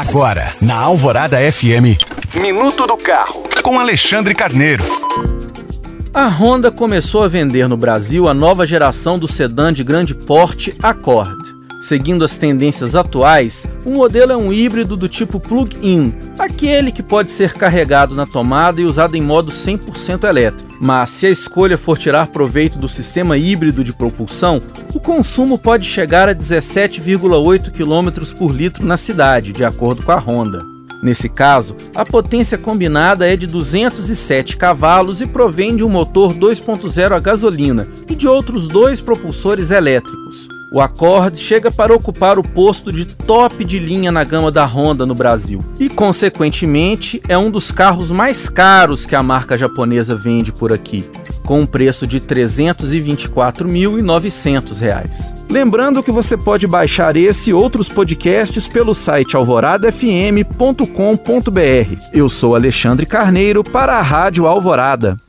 Agora, na Alvorada FM, Minuto do Carro, com Alexandre Carneiro. A Honda começou a vender no Brasil a nova geração do sedã de grande porte Accord. Seguindo as tendências atuais, o modelo é um híbrido do tipo plug-in, aquele que pode ser carregado na tomada e usado em modo 100% elétrico. Mas se a escolha for tirar proveito do sistema híbrido de propulsão, o consumo pode chegar a 17,8 km por litro na cidade, de acordo com a Honda. Nesse caso, a potência combinada é de 207 cavalos e provém de um motor 2.0 a gasolina e de outros dois propulsores elétricos. O Accord chega para ocupar o posto de top de linha na gama da Honda no Brasil e, consequentemente, é um dos carros mais caros que a marca japonesa vende por aqui, com um preço de R$ 324.900. Lembrando que você pode baixar esse e outros podcasts pelo site alvoradafm.com.br. Eu sou Alexandre Carneiro para a Rádio Alvorada.